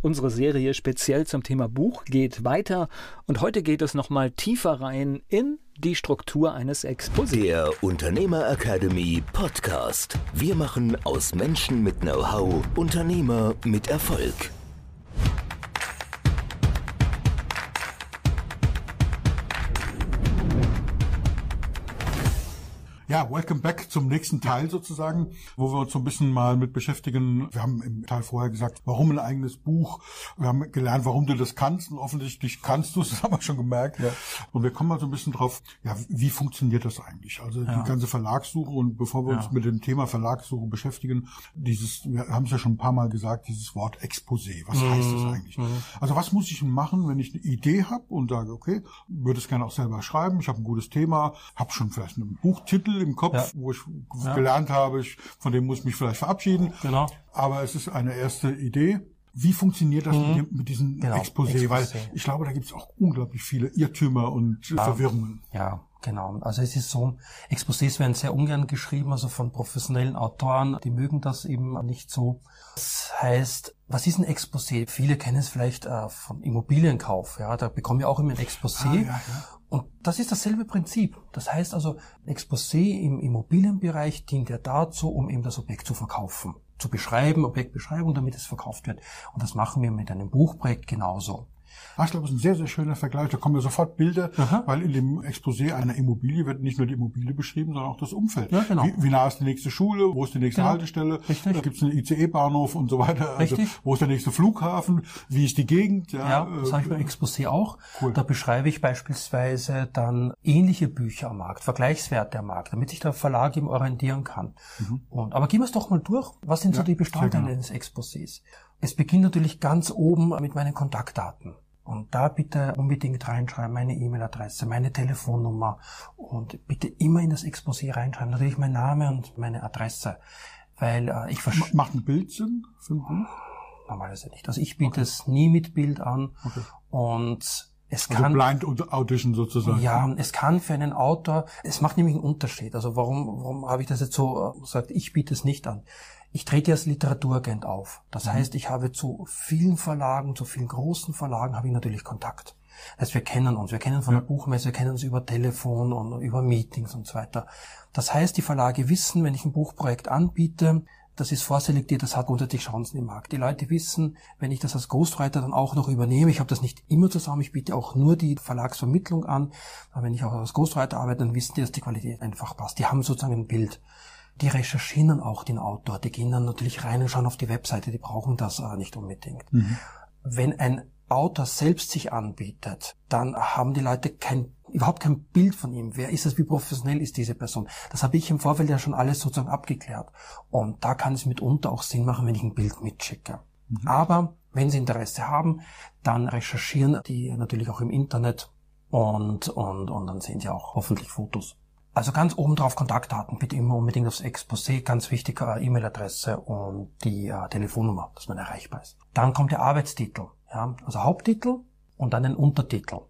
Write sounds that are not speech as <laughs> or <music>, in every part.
Unsere Serie speziell zum Thema Buch geht weiter und heute geht es nochmal tiefer rein in die Struktur eines Exposés. Der Unternehmer Academy Podcast. Wir machen aus Menschen mit Know-how Unternehmer mit Erfolg. Ja, welcome back zum nächsten Teil sozusagen, wo wir uns so ein bisschen mal mit beschäftigen. Wir haben im Teil vorher gesagt, warum ein eigenes Buch. Wir haben gelernt, warum du das kannst und offensichtlich kannst du es, <laughs> das haben wir schon gemerkt. Ja. Und wir kommen mal so ein bisschen drauf, ja, wie funktioniert das eigentlich? Also ja. die ganze Verlagssuche und bevor wir ja. uns mit dem Thema Verlagssuche beschäftigen, dieses, wir haben es ja schon ein paar Mal gesagt, dieses Wort Exposé. Was mhm. heißt das eigentlich? Mhm. Also was muss ich machen, wenn ich eine Idee habe und sage, okay, würde es gerne auch selber schreiben, ich habe ein gutes Thema, habe schon vielleicht einen Buchtitel im Kopf, ja. wo ich ja. gelernt habe, ich, von dem muss ich mich vielleicht verabschieden. Genau. Aber es ist eine erste Idee. Wie funktioniert das mhm. mit, mit diesem genau. Exposé? Exposé? Weil ich glaube, da gibt es auch unglaublich viele Irrtümer und ja. Verwirrungen. Ja, Genau. Also es ist so, Exposés werden sehr ungern geschrieben, also von professionellen Autoren, die mögen das eben nicht so. Das heißt, was ist ein Exposé? Viele kennen es vielleicht äh, vom Immobilienkauf. Ja, da bekommen wir auch immer ein Exposé. Ah, ja, ja. Und das ist dasselbe Prinzip. Das heißt also, Exposé im Immobilienbereich dient ja dazu, um eben das Objekt zu verkaufen, zu beschreiben, Objektbeschreibung, damit es verkauft wird. Und das machen wir mit einem Buchprojekt genauso. Ach, ich glaube, das ist ein sehr, sehr schöner Vergleich. Da kommen ja sofort Bilder, Aha. weil in dem Exposé einer Immobilie wird nicht nur die Immobilie beschrieben, sondern auch das Umfeld. Ja, genau. Wie, wie nah ist die nächste Schule? Wo ist die nächste genau. Haltestelle? Richtig. Da gibt es einen ICE-Bahnhof und so weiter. Also, Richtig. wo ist der nächste Flughafen? Wie ist die Gegend? Ja, ja das habe ich beim Exposé auch. Cool. Da beschreibe ich beispielsweise dann ähnliche Bücher am Markt, Vergleichswerte am Markt, damit sich der Verlag eben orientieren kann. Mhm. Und, aber gehen wir es doch mal durch. Was sind ja, so die Bestandteile eines Exposés? Es beginnt natürlich ganz oben mit meinen Kontaktdaten. Und da bitte unbedingt reinschreiben, meine E-Mail-Adresse, meine Telefonnummer und bitte immer in das Exposé reinschreiben. Natürlich mein Name und meine Adresse. Weil äh, ich verstehe. Macht ein Bild Sinn für ein Buch? Normalerweise nicht. Also ich biete okay. es nie mit Bild an. Okay. Und es also kann, Blind Audition sozusagen. Ja, es kann für einen Autor, es macht nämlich einen Unterschied. Also warum, warum habe ich das jetzt so äh, gesagt, ich biete es nicht an. Ich trete als Literaturagent auf. Das mhm. heißt, ich habe zu vielen Verlagen, zu vielen großen Verlagen habe ich natürlich Kontakt. Das heißt, wir kennen uns, wir kennen von ja. der Buchmesse, wir kennen uns über Telefon und über Meetings und so weiter. Das heißt, die Verlage wissen, wenn ich ein Buchprojekt anbiete, das ist vorselektiert, das hat grundsätzlich Chancen im Markt. Die Leute wissen, wenn ich das als Ghostwriter dann auch noch übernehme, ich habe das nicht immer zusammen, ich biete auch nur die Verlagsvermittlung an, aber wenn ich auch als Ghostwriter arbeite, dann wissen die, dass die Qualität einfach passt. Die haben sozusagen ein Bild die recherchieren auch den Autor, die gehen dann natürlich rein und schauen auf die Webseite, die brauchen das äh, nicht unbedingt. Mhm. Wenn ein Autor selbst sich anbietet, dann haben die Leute kein, überhaupt kein Bild von ihm. Wer ist es, wie professionell ist diese Person? Das habe ich im Vorfeld ja schon alles sozusagen abgeklärt. Und da kann es mitunter auch Sinn machen, wenn ich ein Bild mitschicke. Mhm. Aber wenn Sie Interesse haben, dann recherchieren die natürlich auch im Internet und, und, und dann sehen Sie auch hoffentlich Fotos. Also ganz oben drauf Kontaktdaten, bitte immer unbedingt aufs Exposé, ganz wichtig äh, E-Mail-Adresse und die äh, Telefonnummer, dass man erreichbar ist. Dann kommt der Arbeitstitel, ja, also Haupttitel und dann ein Untertitel.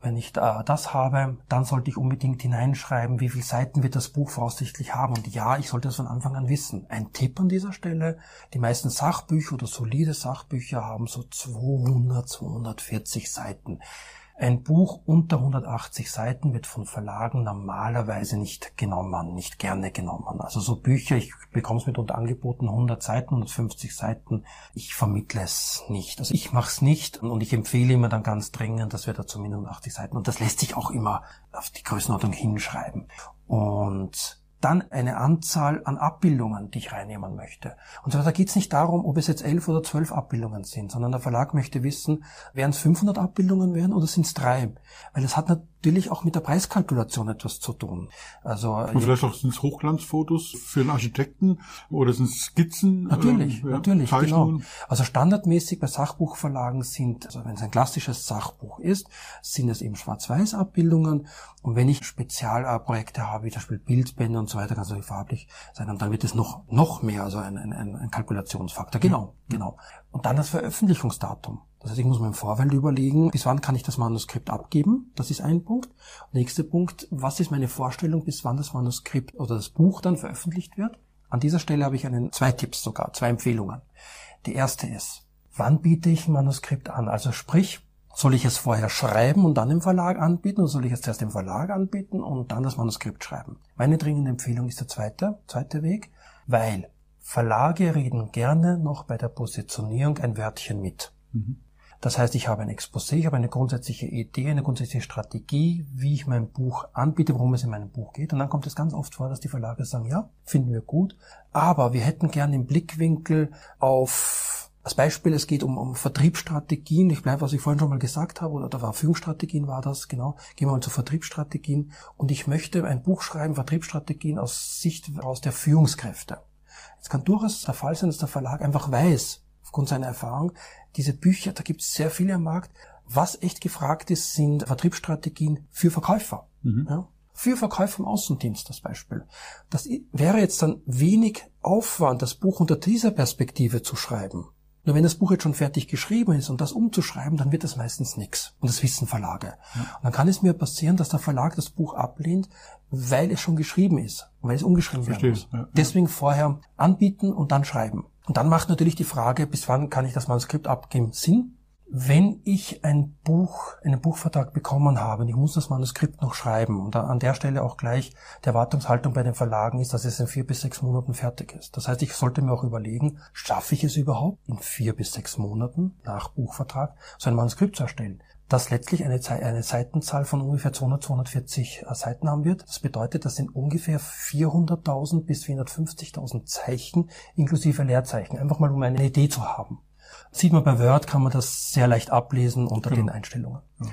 Wenn ich äh, das habe, dann sollte ich unbedingt hineinschreiben, wie viele Seiten wird das Buch voraussichtlich haben. Und ja, ich sollte das von Anfang an wissen. Ein Tipp an dieser Stelle, die meisten Sachbücher oder solide Sachbücher haben so 200, 240 Seiten. Ein Buch unter 180 Seiten wird von Verlagen normalerweise nicht genommen, nicht gerne genommen. Also so Bücher, ich bekomme es mitunter angeboten, 100 Seiten, 150 Seiten. Ich vermittle es nicht. Also ich mache es nicht und ich empfehle immer dann ganz dringend, dass wir da zumindest 80 Seiten und das lässt sich auch immer auf die Größenordnung hinschreiben. Und dann eine Anzahl an Abbildungen, die ich reinnehmen möchte. Und so, da geht es nicht darum, ob es jetzt elf oder zwölf Abbildungen sind, sondern der Verlag möchte wissen, werden es 500 Abbildungen werden oder sind es drei? Weil es hat natürlich auch mit der Preiskalkulation etwas zu tun. Also und vielleicht auch sind es Hochglanzfotos für einen Architekten oder sind es Skizzen? Natürlich, ähm, ja, natürlich, genau. Also standardmäßig bei Sachbuchverlagen sind, also wenn es ein klassisches Sachbuch ist, sind es eben Schwarz-Weiß-Abbildungen. Und wenn ich Spezialprojekte habe, wie zum Beispiel Bildbände und so weiter, kann es natürlich farblich sein, und dann wird es noch, noch mehr, also ein, ein, ein Kalkulationsfaktor. Genau, ja. genau. Und dann das Veröffentlichungsdatum. Das heißt, ich muss mir im Vorfeld überlegen, bis wann kann ich das Manuskript abgeben? Das ist ein Punkt. Nächster Punkt, was ist meine Vorstellung, bis wann das Manuskript oder das Buch dann veröffentlicht wird? An dieser Stelle habe ich einen, zwei Tipps sogar, zwei Empfehlungen. Die erste ist, wann biete ich ein Manuskript an? Also sprich, soll ich es vorher schreiben und dann im Verlag anbieten oder soll ich es zuerst im Verlag anbieten und dann das Manuskript schreiben? Meine dringende Empfehlung ist der zweite, zweite Weg, weil Verlage reden gerne noch bei der Positionierung ein Wörtchen mit. Mhm. Das heißt, ich habe ein Exposé, ich habe eine grundsätzliche Idee, eine grundsätzliche Strategie, wie ich mein Buch anbiete, worum es in meinem Buch geht. Und dann kommt es ganz oft vor, dass die Verlage sagen, ja, finden wir gut, aber wir hätten gerne im Blickwinkel auf als Beispiel, es geht um, um Vertriebsstrategien. Ich bleibe, was ich vorhin schon mal gesagt habe, oder da war Führungsstrategien war das, genau. Gehen wir mal zu Vertriebsstrategien. Und ich möchte ein Buch schreiben, Vertriebsstrategien aus Sicht aus der Führungskräfte. Es kann durchaus der Fall sein, dass der Verlag einfach weiß, aufgrund seiner Erfahrung, diese Bücher, da gibt es sehr viele am Markt. Was echt gefragt ist, sind Vertriebsstrategien für Verkäufer. Mhm. Ja? Für Verkäufer im Außendienst das Beispiel. Das wäre jetzt dann wenig Aufwand, das Buch unter dieser Perspektive zu schreiben. Nur wenn das Buch jetzt schon fertig geschrieben ist und das umzuschreiben, dann wird das meistens nichts. Und das wissen Verlage. Ja. Und dann kann es mir passieren, dass der Verlag das Buch ablehnt, weil es schon geschrieben ist und weil es umgeschrieben werden muss. Ja. Deswegen vorher anbieten und dann schreiben. Und dann macht natürlich die Frage, bis wann kann ich das Manuskript abgeben, Sinn. Wenn ich ein Buch, einen Buchvertrag bekommen habe und ich muss das Manuskript noch schreiben und an der Stelle auch gleich die Erwartungshaltung bei den Verlagen ist, dass es in vier bis sechs Monaten fertig ist. Das heißt, ich sollte mir auch überlegen, schaffe ich es überhaupt in vier bis sechs Monaten nach Buchvertrag so ein Manuskript zu erstellen? das letztlich eine, eine Seitenzahl von ungefähr 200, 240 äh, Seiten haben wird. Das bedeutet, das sind ungefähr 400.000 bis 450.000 Zeichen inklusive Leerzeichen. Einfach mal, um eine Idee zu haben. Sieht man bei Word, kann man das sehr leicht ablesen unter genau. den Einstellungen. Ja.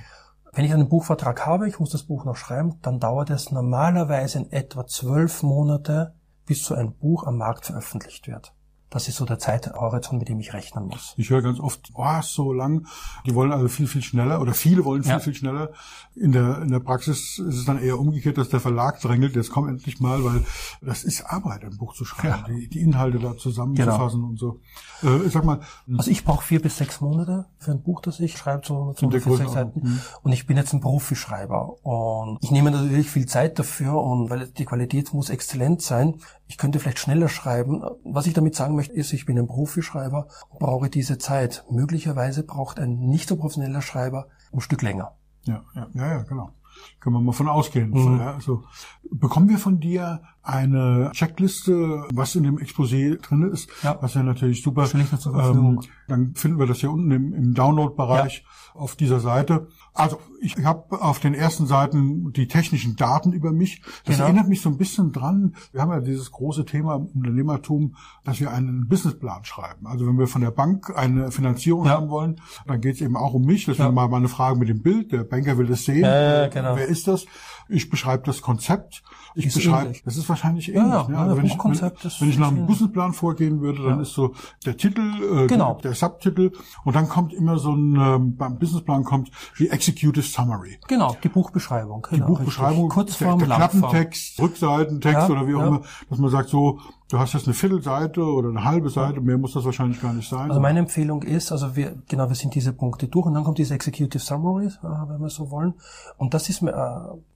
Wenn ich einen Buchvertrag habe, ich muss das Buch noch schreiben, dann dauert es normalerweise in etwa zwölf Monate, bis so ein Buch am Markt veröffentlicht wird. Das ist so der Zeithorizont, mit dem ich rechnen muss. Ich höre ganz oft, oh, so lang. Die wollen also viel, viel schneller oder viele wollen viel, ja. viel schneller. In der, in der Praxis ist es dann eher umgekehrt, dass der Verlag drängelt, jetzt komm endlich mal, weil das ist Arbeit, ein Buch zu schreiben, ja. die, die, Inhalte da zusammenzufassen genau. und so. Äh, ich sag mal. Hm. Also ich brauche vier bis sechs Monate für ein Buch, das ich schreibe, so 240 Seiten. Mhm. Und ich bin jetzt ein Profischreiber. Und ich nehme natürlich viel Zeit dafür und weil die Qualität muss exzellent sein. Ich könnte vielleicht schneller schreiben. Was ich damit sagen möchte, ist, ich bin ein Profischreiber und brauche diese Zeit. Möglicherweise braucht ein nicht so professioneller Schreiber ein Stück länger. Ja, ja, ja, ja genau. Können wir mal von ausgehen. Mhm. Also, bekommen wir von dir eine Checkliste, was in dem Exposé drin ist, ja. was ja natürlich super. Ähm, dann finden wir das hier unten im, im Download-Bereich ja. auf dieser Seite. Also ich habe auf den ersten Seiten die technischen Daten über mich. Das genau. erinnert mich so ein bisschen dran. Wir haben ja dieses große Thema im Unternehmertum, dass wir einen Businessplan schreiben. Also wenn wir von der Bank eine Finanzierung ja. haben wollen, dann geht es eben auch um mich. Deswegen ja. mal meine Frage mit dem Bild. Der Banker will das sehen. Äh, genau. Wer ist das? Ich beschreibe das Konzept. Ich ist beschreibe, ähnlich. das ist wahrscheinlich ähnlich. Ja, ne? also wenn, ich, wenn, wenn ich nach einem Businessplan vorgehen würde, dann ist so der Titel, äh, genau. der Subtitel und dann kommt immer so ein, ähm, beim Businessplan kommt die Executive Summary. Genau, die Buchbeschreibung. Genau, die Buchbeschreibung, Kurzform, der, der Klappentext, Rückseitentext ja, oder wie auch ja. immer, dass man sagt so, Du hast jetzt eine Viertelseite oder eine halbe Seite, mehr muss das wahrscheinlich gar nicht sein. Also meine Empfehlung ist, also wir, genau, wir sind diese Punkte durch und dann kommt diese Executive Summary, äh, wenn wir so wollen. Und das ist äh,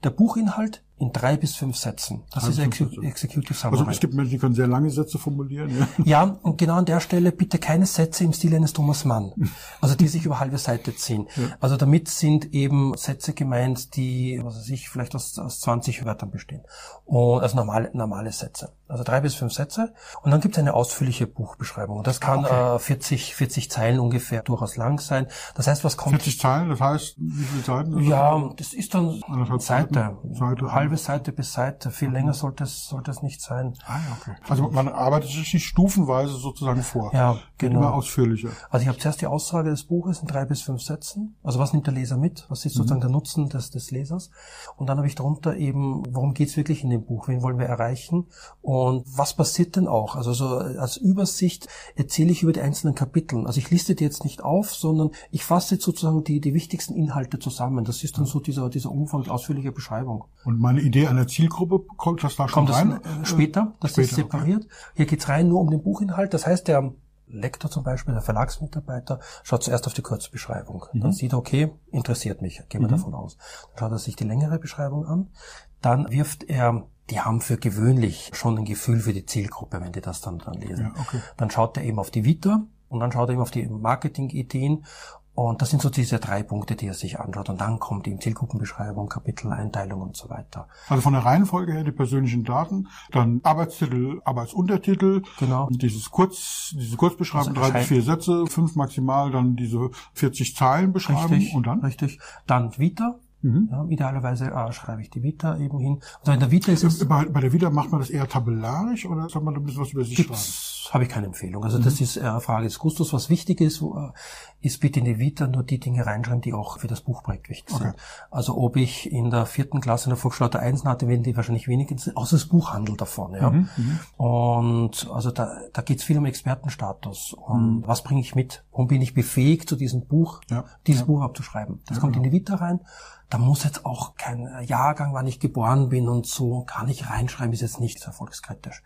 der Buchinhalt in drei bis fünf Sätzen. Das drei ist Exe Executive Summary. Also es gibt Menschen, die können sehr lange Sätze formulieren. Ja. <laughs> ja, und genau an der Stelle bitte keine Sätze im Stil eines Thomas Mann. <laughs> Also die sich über halbe Seite ziehen. Ja. Also damit sind eben Sätze gemeint, die, was weiß ich, vielleicht aus, aus 20 Wörtern bestehen. Und, also normale, normale Sätze. Also drei bis fünf Sätze. Und dann gibt es eine ausführliche Buchbeschreibung. Und das kann okay. äh, 40, 40 Zeilen ungefähr durchaus lang sein. Das heißt, was kommt... 40 Zeilen, das heißt, wie viele Seiten? Ja, das ist dann Seite, Seiten? Seite, halbe Seite bis Seite. Viel länger sollte es, sollte es nicht sein. Ah, ja, okay. Also man arbeitet sich nicht stufenweise sozusagen vor. Ja, Geht genau. Immer ausführlicher. Also ich habe zuerst die Aussage des Buches in drei bis fünf Sätzen. Also was nimmt der Leser mit? Was ist sozusagen der Nutzen des, des Lesers? Und dann habe ich darunter eben, worum geht's wirklich in dem Buch? Wen wollen wir erreichen? Und was passiert denn auch? Also so als Übersicht erzähle ich über die einzelnen Kapiteln. Also ich liste die jetzt nicht auf, sondern ich fasse jetzt sozusagen die, die wichtigsten Inhalte zusammen. Das ist dann so dieser, dieser Umfang, die ausführliche Beschreibung. Und meine Idee einer Zielgruppe, kommt das da schon Kommt das rein? äh, später? Das später, ist separiert. Hier geht's rein nur um den Buchinhalt. Das heißt, der Lektor zum Beispiel, der Verlagsmitarbeiter, schaut zuerst auf die Kurzbeschreibung. Dann sieht er, okay, interessiert mich, gehen wir davon aus. Dann schaut er sich die längere Beschreibung an. Dann wirft er, die haben für gewöhnlich schon ein Gefühl für die Zielgruppe, wenn die das dann, dann lesen. Ja, okay. Dann schaut er eben auf die Vita und dann schaut er eben auf die Marketingideen und das sind so diese drei Punkte, die er sich anschaut. Und dann kommt eben Zielgruppenbeschreibung, Kapiteleinteilung und so weiter. Also von der Reihenfolge her die persönlichen Daten, dann Arbeitstitel, Arbeitsuntertitel, Genau. dieses Kurz, diese Kurzbeschreibung, Also drei bis vier Sätze, fünf maximal, dann diese 40 Zeilen beschreiben Richtig, und dann? richtig. Dann Vita. Mhm. Ja, idealerweise äh, schreibe ich die Vita eben hin. Also in der Vita ist es, Bei, bei der Wieder macht man das eher tabellarisch oder soll man da ein bisschen was über sich schreiben? Gibt's, habe ich keine Empfehlung. Also Mhm. das ist äh, eine Frage des Gustos. Was wichtig ist, äh, ist bitte in die Vita nur die Dinge reinschreiben, die auch für das Buchprojekt wichtig Okay. sind. Also ob ich in der vierten Klasse in der Volksschule Einsen hatte, werden die wahrscheinlich wenig, interessieren, außer das Buch handelt davon. Ja. Mhm, Und also da, da geht es viel um Expertenstatus. Und Mhm. was bringe ich mit? Warum bin ich befähigt, zu diesem Buch, Ja, dieses ja. Buch abzuschreiben? Das kommt in die Vita rein. Da muss jetzt auch kein Jahrgang, wann ich geboren bin und so, kann ich reinschreiben, ist jetzt nicht erfolgskritisch.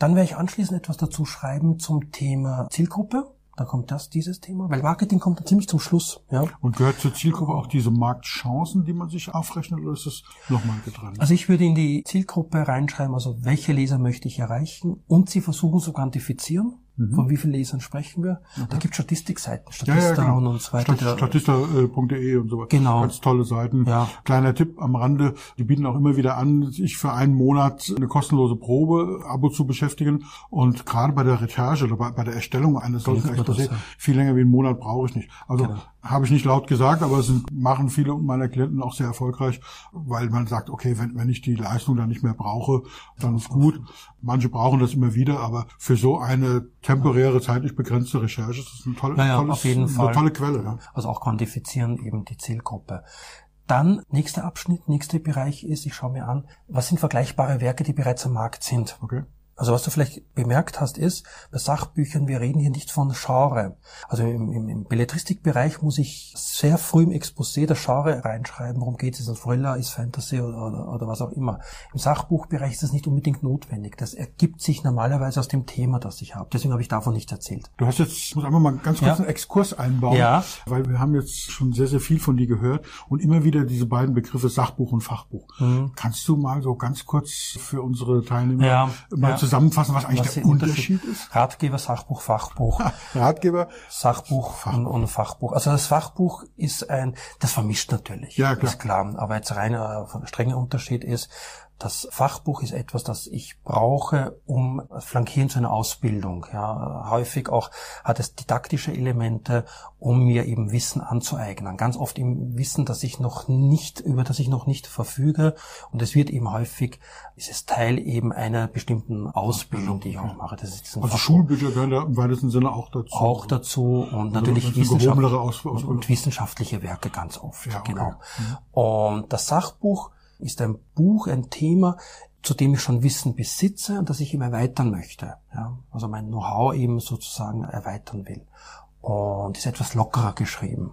Dann werde ich anschließend etwas dazu schreiben zum Thema Zielgruppe. Da kommt das, dieses Thema, weil Marketing kommt dann ziemlich zum Schluss. Ja. Und gehört zur Zielgruppe auch diese Marktchancen, die man sich aufrechnet, oder ist das nochmal getrennt? Also ich würde in die Zielgruppe reinschreiben, also welche Leser möchte ich erreichen und sie versuchen zu quantifizieren. Von wie vielen Lesern sprechen wir? Da gibt es Statistikseiten, Mhm. ja, ja, Statista genau. und, und so weiter. Stat- Statista.de und so weiter. Genau. Ganz tolle Seiten. Ja. Kleiner Tipp am Rande. Die bieten auch immer wieder an, sich für einen Monat eine kostenlose Probe, Abo zu beschäftigen. Und gerade bei der Recherche oder bei, bei der Erstellung eines solchen mir das, Exposés. Genau. viel länger wie einen Monat brauche ich nicht. Also habe ich nicht laut gesagt, aber es sind, machen viele meiner Klienten auch sehr erfolgreich, weil man sagt, okay, wenn, wenn ich die Leistung dann nicht mehr brauche, dann ist gut. Manche brauchen das immer wieder, aber für so eine temporäre, zeitlich begrenzte Recherche ist das eine tolle, Ja, ja, tolles, auf jeden eine Fall. tolle Quelle. Ja. Also auch quantifizieren eben die Zielgruppe. Dann nächster Abschnitt, nächster Bereich ist, ich schaue mir an, was sind vergleichbare Werke, die bereits am Markt sind. Okay. Also was du vielleicht bemerkt hast, ist, bei Sachbüchern, wir reden hier nicht von Genre. Also im, im, im Belletristikbereich muss ich sehr früh im Exposé das Genre reinschreiben, worum geht es, ist es ein Thriller, ist Fantasy oder, oder, oder was auch immer. Im Sachbuchbereich ist das nicht unbedingt notwendig. Das ergibt sich normalerweise aus dem Thema, das ich habe. Deswegen habe ich davon nicht erzählt. Du hast jetzt, ich muss einfach mal ganz kurz Ja. einen Exkurs einbauen, Ja. weil wir haben jetzt schon sehr, sehr viel von dir gehört und immer wieder diese beiden Begriffe Sachbuch und Fachbuch. Kannst du mal so ganz kurz für unsere Teilnehmer Mhm. Ja, mal ja. Zusammenfassen, was eigentlich Was der der Unterschied ist? Ratgeber, Sachbuch, Fachbuch. Ratgeber, Sachbuch und, und Fachbuch. Also das Fachbuch ist ein, das vermischt natürlich. Ja, klar. Ist klar. Aber jetzt rein äh, strenger Unterschied ist, das Fachbuch ist etwas, das ich brauche, um flankieren zu einer Ausbildung. Ja, häufig auch hat es didaktische Elemente, um mir eben Wissen anzueignen. Ganz oft im Wissen, das ich noch nicht, über das ich noch nicht verfüge. Und es wird eben häufig, ist es Teil eben einer bestimmten Ausbildung, die ich auch mache. Das ist also Fachbuch Schulbücher gehören da im weitesten Sinne auch dazu. auch dazu und natürlich ist eine Wissenschaft und, wissenschaftliche Werke ganz oft. Ja, okay. Mhm. Genau. Und das Sachbuch ist ein Buch, ein Thema, zu dem ich schon Wissen besitze und das ich eben erweitern möchte. Ja? Also mein Know-how eben sozusagen erweitern will. Und ist etwas lockerer geschrieben.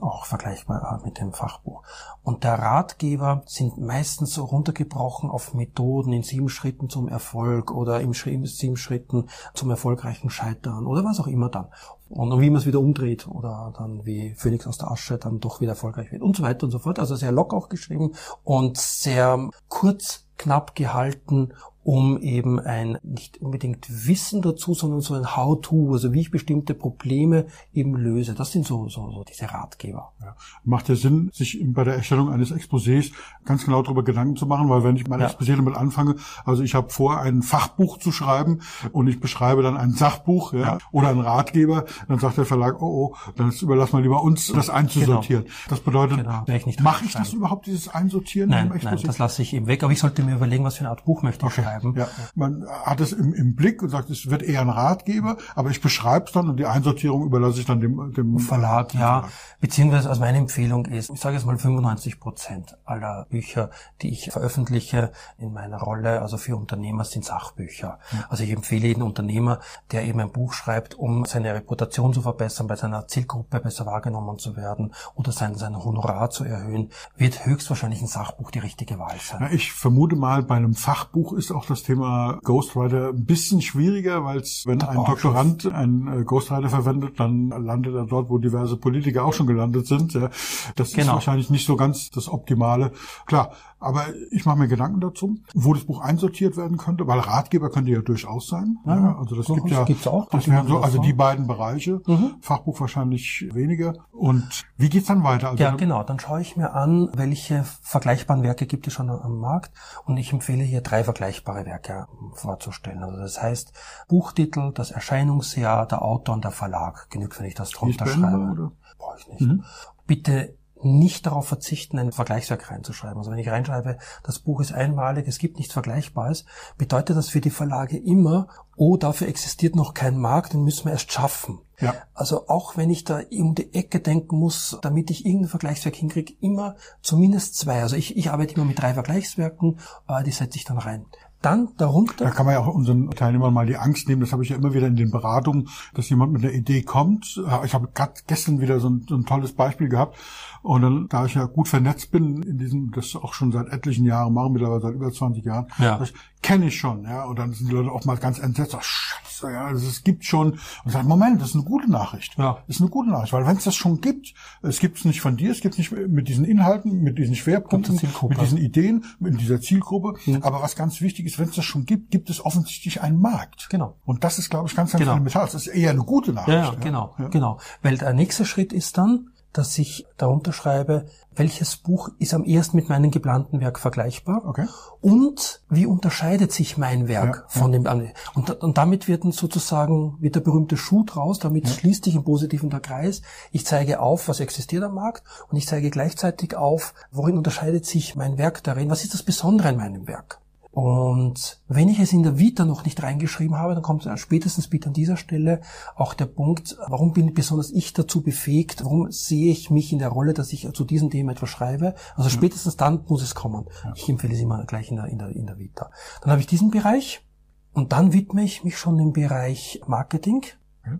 Auch vergleichbar äh, mit dem Fachbuch. Und der Ratgeber sind meistens so runtergebrochen auf Methoden in sieben Schritten zum Erfolg oder Schri- sieben Schritten zum erfolgreichen Scheitern oder was auch immer dann. Und wie man es wieder umdreht oder dann wie Phönix aus der Asche dann doch wieder erfolgreich wird und so weiter und so fort. Also sehr locker auch geschrieben und sehr kurz, knapp gehalten um eben ein nicht unbedingt Wissen dazu, sondern so ein How-to, also wie ich bestimmte Probleme eben löse. Das sind so, so, so diese Ratgeber. Ja. Macht ja Sinn, sich bei der Erstellung eines Exposés ganz genau darüber Gedanken zu machen, weil wenn ich mein ja. Exposé damit anfange, also ich habe vor, ein Fachbuch zu schreiben und ich beschreibe dann ein Sachbuch ja, oder einen Ratgeber, dann sagt der Verlag, oh, oh, dann überlass mal lieber uns, das einzusortieren. Genau. Das bedeutet, genau. mache ich das überhaupt, dieses Einsortieren nein, im Exposé? Nein, das lasse ich eben weg, aber ich sollte mir überlegen, was für eine Art Buch möchte ich okay. schreiben. Ja. Man hat es im, im Blick und sagt, es wird eher ein Ratgeber, aber ich beschreibe es dann und die Einsortierung überlasse ich dann dem, dem Verlag. Dem ja, Verlag. beziehungsweise also meine Empfehlung ist, ich sage jetzt mal 95 Prozent aller Bücher, die ich veröffentliche in meiner Rolle, also für Unternehmer, sind Sachbücher. Also ich empfehle jeden Unternehmer, der eben ein Buch schreibt, um seine Reputation zu verbessern, bei seiner Zielgruppe besser wahrgenommen zu werden oder sein, sein Honorar zu erhöhen, wird höchstwahrscheinlich ein Sachbuch die richtige Wahl sein. Ja, ich vermute mal, bei einem Fachbuch ist auch das Thema Ghostwriter ein bisschen schwieriger, weil wenn ein Doktorand einen äh, Ghostwriter verwendet, dann landet er dort, wo diverse Politiker auch schon gelandet sind. Ja. Das genau. ist wahrscheinlich nicht so ganz das Optimale. Klar, aber ich mache mir Gedanken dazu, wo das Buch einsortiert werden könnte, weil Ratgeber könnte ja durchaus sein. Ja, ja also das gibt ja, gibt's auch, das wären so, also die beiden Bereiche. Mhm. Fachbuch wahrscheinlich weniger. Und wie geht's dann weiter? Also ja, genau. Dann schaue ich mir an, welche vergleichbaren Werke gibt es schon am Markt. Und ich empfehle hier drei vergleichbare Werke vorzustellen. Also das heißt, Buchtitel, das Erscheinungsjahr, der Autor und der Verlag. Genügt, wenn ich das drunter schreibe. Brauche ich nicht. Mhm. Bitte nicht darauf verzichten, ein Vergleichswerk reinzuschreiben. Also wenn ich reinschreibe, das Buch ist einmalig, es gibt nichts Vergleichbares, bedeutet das für die Verlage immer, oh, dafür existiert noch kein Markt, den müssen wir erst schaffen. Ja. Also auch wenn ich da um die Ecke denken muss, damit ich irgendein Vergleichswerk hinkriege, immer zumindest zwei. Also ich, ich arbeite immer mit drei Vergleichswerken, äh, die setze ich dann rein. Dann darunter. Da kann man ja auch unseren Teilnehmern mal die Angst nehmen. Das habe ich ja immer wieder in den Beratungen, dass jemand mit einer Idee kommt. Ich habe gerade gestern wieder so ein, so ein tolles Beispiel gehabt. Und dann, da ich ja gut vernetzt bin in diesem, das auch schon seit etlichen Jahren mache, mittlerweile seit über 20 Jahren, ja. das kenne ich schon, ja. Und dann sind die Leute auch mal ganz entsetzt, ach, scheiße, ja, also es gibt schon, und sagen, Moment, das ist eine gute Nachricht. Ja. Das ist eine gute Nachricht, weil wenn es das schon gibt, es gibt es nicht von dir, es gibt es nicht mit diesen Inhalten, mit diesen Schwerpunkten, mit diesen Ideen, mit dieser Zielgruppe. Mhm. Aber was ganz wichtig ist, wenn es das schon gibt, gibt es offensichtlich einen Markt. Genau. Und das ist, glaube ich, ganz, ganz genau. elementar. Das ist eher eine gute Nachricht. Ja, ja genau, ja. genau. Weil der nächste Schritt ist dann, dass ich darunter schreibe, welches Buch ist am ehesten mit meinem geplanten Werk vergleichbar okay. und wie unterscheidet sich mein Werk ja, von dem anderen. Und, und, damit wird sozusagen wird der berühmte Schuh draus, damit ja. schließt sich im Positiven der Kreis. Ich zeige auf, was existiert am Markt und ich zeige gleichzeitig auf, worin unterscheidet sich mein Werk darin, was ist das Besondere in meinem Werk. Und wenn ich es in der Vita noch nicht reingeschrieben habe, dann kommt spätestens bitte an dieser Stelle auch der Punkt, warum bin besonders ich dazu befähigt, warum sehe ich mich in der Rolle, dass ich zu diesem Thema etwas schreibe. Also spätestens dann muss es kommen. Ich empfehle es immer gleich in der, in der, in der Vita. Dann habe ich diesen Bereich und dann widme ich mich schon dem Bereich Marketing.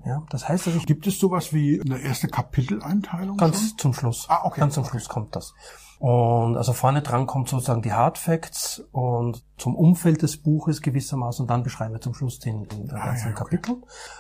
Ja, das heißt, dass ich gibt es sowas wie eine erste Kapiteleinteilung? Ganz schon? zum Schluss. Ah, okay. Ganz zum Schluss kommt das. Und also vorne dran kommt sozusagen die Hard Facts und zum Umfeld des Buches gewissermaßen und dann beschreiben wir zum Schluss den, den ah, ganzen ja, okay. Kapitel.